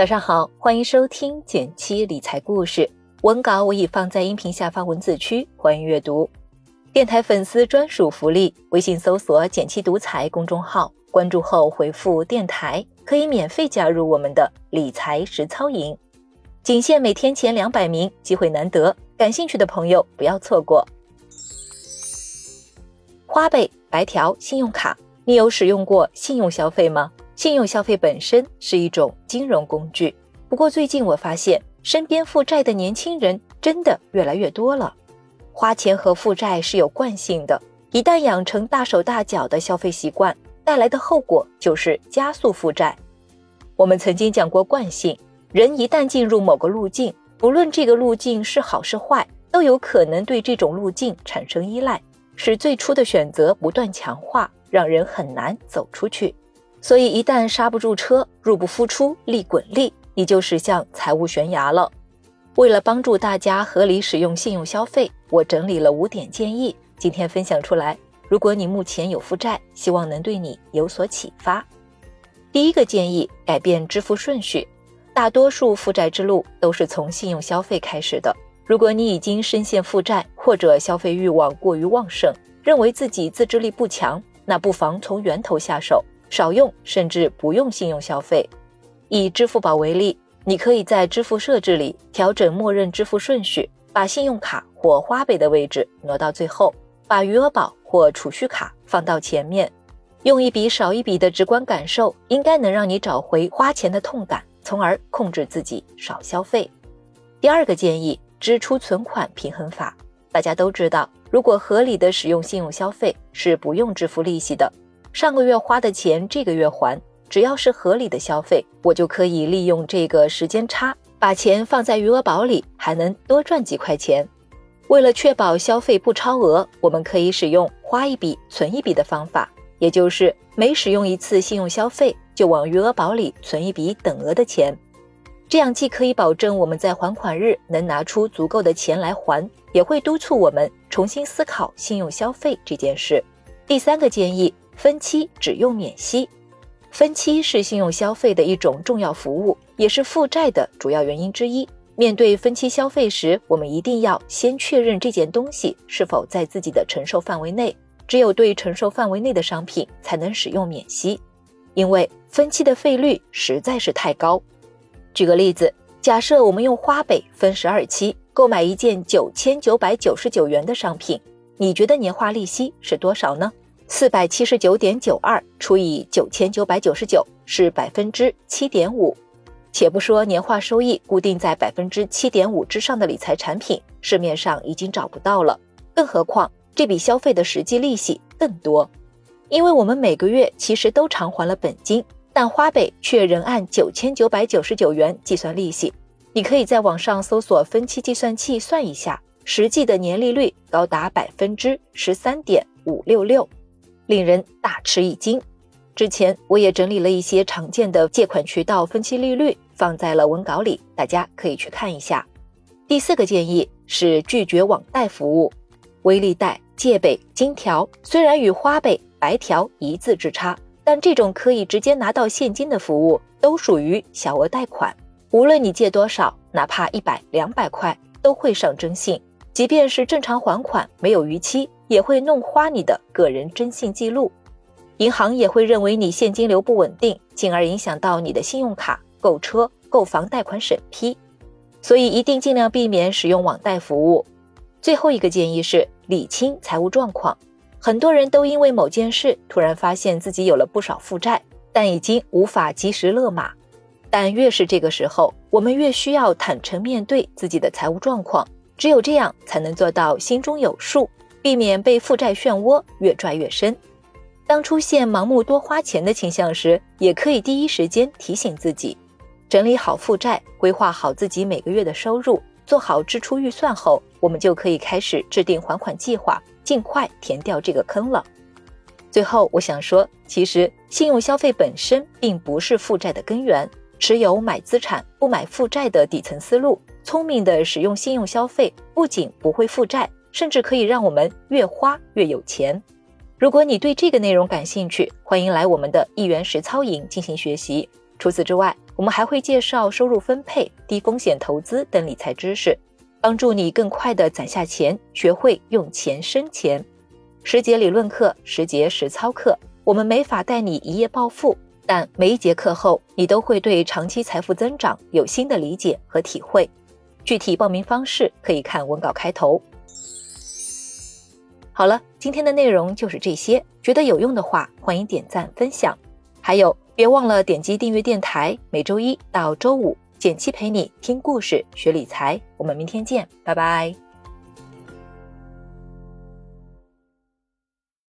早上好，欢迎收听简七理财故事。文稿我已放在音频下方文字区，欢迎阅读。电台粉丝专属福利：微信搜索“简七独裁公众号，关注后回复“电台”，可以免费加入我们的理财实操营。仅限每天前两百名，机会难得，感兴趣的朋友不要错过。花呗、白条、信用卡，你有使用过信用消费吗？信用消费本身是一种金融工具，不过最近我发现身边负债的年轻人真的越来越多了。花钱和负债是有惯性的，一旦养成大手大脚的消费习惯，带来的后果就是加速负债。我们曾经讲过惯性，人一旦进入某个路径，不论这个路径是好是坏，都有可能对这种路径产生依赖，使最初的选择不断强化，让人很难走出去。所以，一旦刹不住车，入不敷出，利滚利，你就驶向财务悬崖了。为了帮助大家合理使用信用消费，我整理了五点建议，今天分享出来。如果你目前有负债，希望能对你有所启发。第一个建议，改变支付顺序。大多数负债之路都是从信用消费开始的。如果你已经深陷负债，或者消费欲望过于旺盛，认为自己自制力不强，那不妨从源头下手。少用甚至不用信用消费。以支付宝为例，你可以在支付设置里调整默认支付顺序，把信用卡或花呗的位置挪到最后，把余额宝或储蓄卡放到前面。用一笔少一笔的直观感受，应该能让你找回花钱的痛感，从而控制自己少消费。第二个建议：支出存款平衡法。大家都知道，如果合理的使用信用消费，是不用支付利息的。上个月花的钱，这个月还，只要是合理的消费，我就可以利用这个时间差，把钱放在余额宝里，还能多赚几块钱。为了确保消费不超额，我们可以使用花一笔存一笔的方法，也就是每使用一次信用消费，就往余额宝里存一笔等额的钱。这样既可以保证我们在还款日能拿出足够的钱来还，也会督促我们重新思考信用消费这件事。第三个建议。分期只用免息，分期是信用消费的一种重要服务，也是负债的主要原因之一。面对分期消费时，我们一定要先确认这件东西是否在自己的承受范围内。只有对承受范围内的商品才能使用免息，因为分期的费率实在是太高。举个例子，假设我们用花呗分十二期购买一件九千九百九十九元的商品，你觉得年化利息是多少呢？四百七十九点九二除以九千九百九十九是百分之七点五，且不说年化收益固定在百分之七点五之上的理财产品，市面上已经找不到了。更何况这笔消费的实际利息更多，因为我们每个月其实都偿还了本金，但花呗却仍按九千九百九十九元计算利息。你可以在网上搜索分期计算器算一下，实际的年利率高达百分之十三点五六六。令人大吃一惊。之前我也整理了一些常见的借款渠道分期利率，放在了文稿里，大家可以去看一下。第四个建议是拒绝网贷服务，微利贷、借呗、金条虽然与花呗、白条一字之差，但这种可以直接拿到现金的服务都属于小额贷款。无论你借多少，哪怕一百、两百块，都会上征信。即便是正常还款，没有逾期。也会弄花你的个人征信记录，银行也会认为你现金流不稳定，进而影响到你的信用卡、购车、购房贷款审批，所以一定尽量避免使用网贷服务。最后一个建议是理清财务状况。很多人都因为某件事突然发现自己有了不少负债，但已经无法及时勒马。但越是这个时候，我们越需要坦诚面对自己的财务状况，只有这样才能做到心中有数。避免被负债漩涡越拽越深。当出现盲目多花钱的倾向时，也可以第一时间提醒自己，整理好负债，规划好自己每个月的收入，做好支出预算后，我们就可以开始制定还款计划，尽快填掉这个坑了。最后，我想说，其实信用消费本身并不是负债的根源，持有买资产不买负债的底层思路，聪明的使用信用消费，不仅不会负债。甚至可以让我们越花越有钱。如果你对这个内容感兴趣，欢迎来我们的一元实操营进行学习。除此之外，我们还会介绍收入分配、低风险投资等理财知识，帮助你更快的攒下钱，学会用钱生钱。十节理论课，十节实操课，我们没法带你一夜暴富，但每一节课后，你都会对长期财富增长有新的理解和体会。具体报名方式可以看文稿开头。好了，今天的内容就是这些，觉得有用的话，欢迎点赞分享。还有，别忘了点击订阅电台，每周一到周五，简七陪你听故事、学理财。我们明天见，拜拜。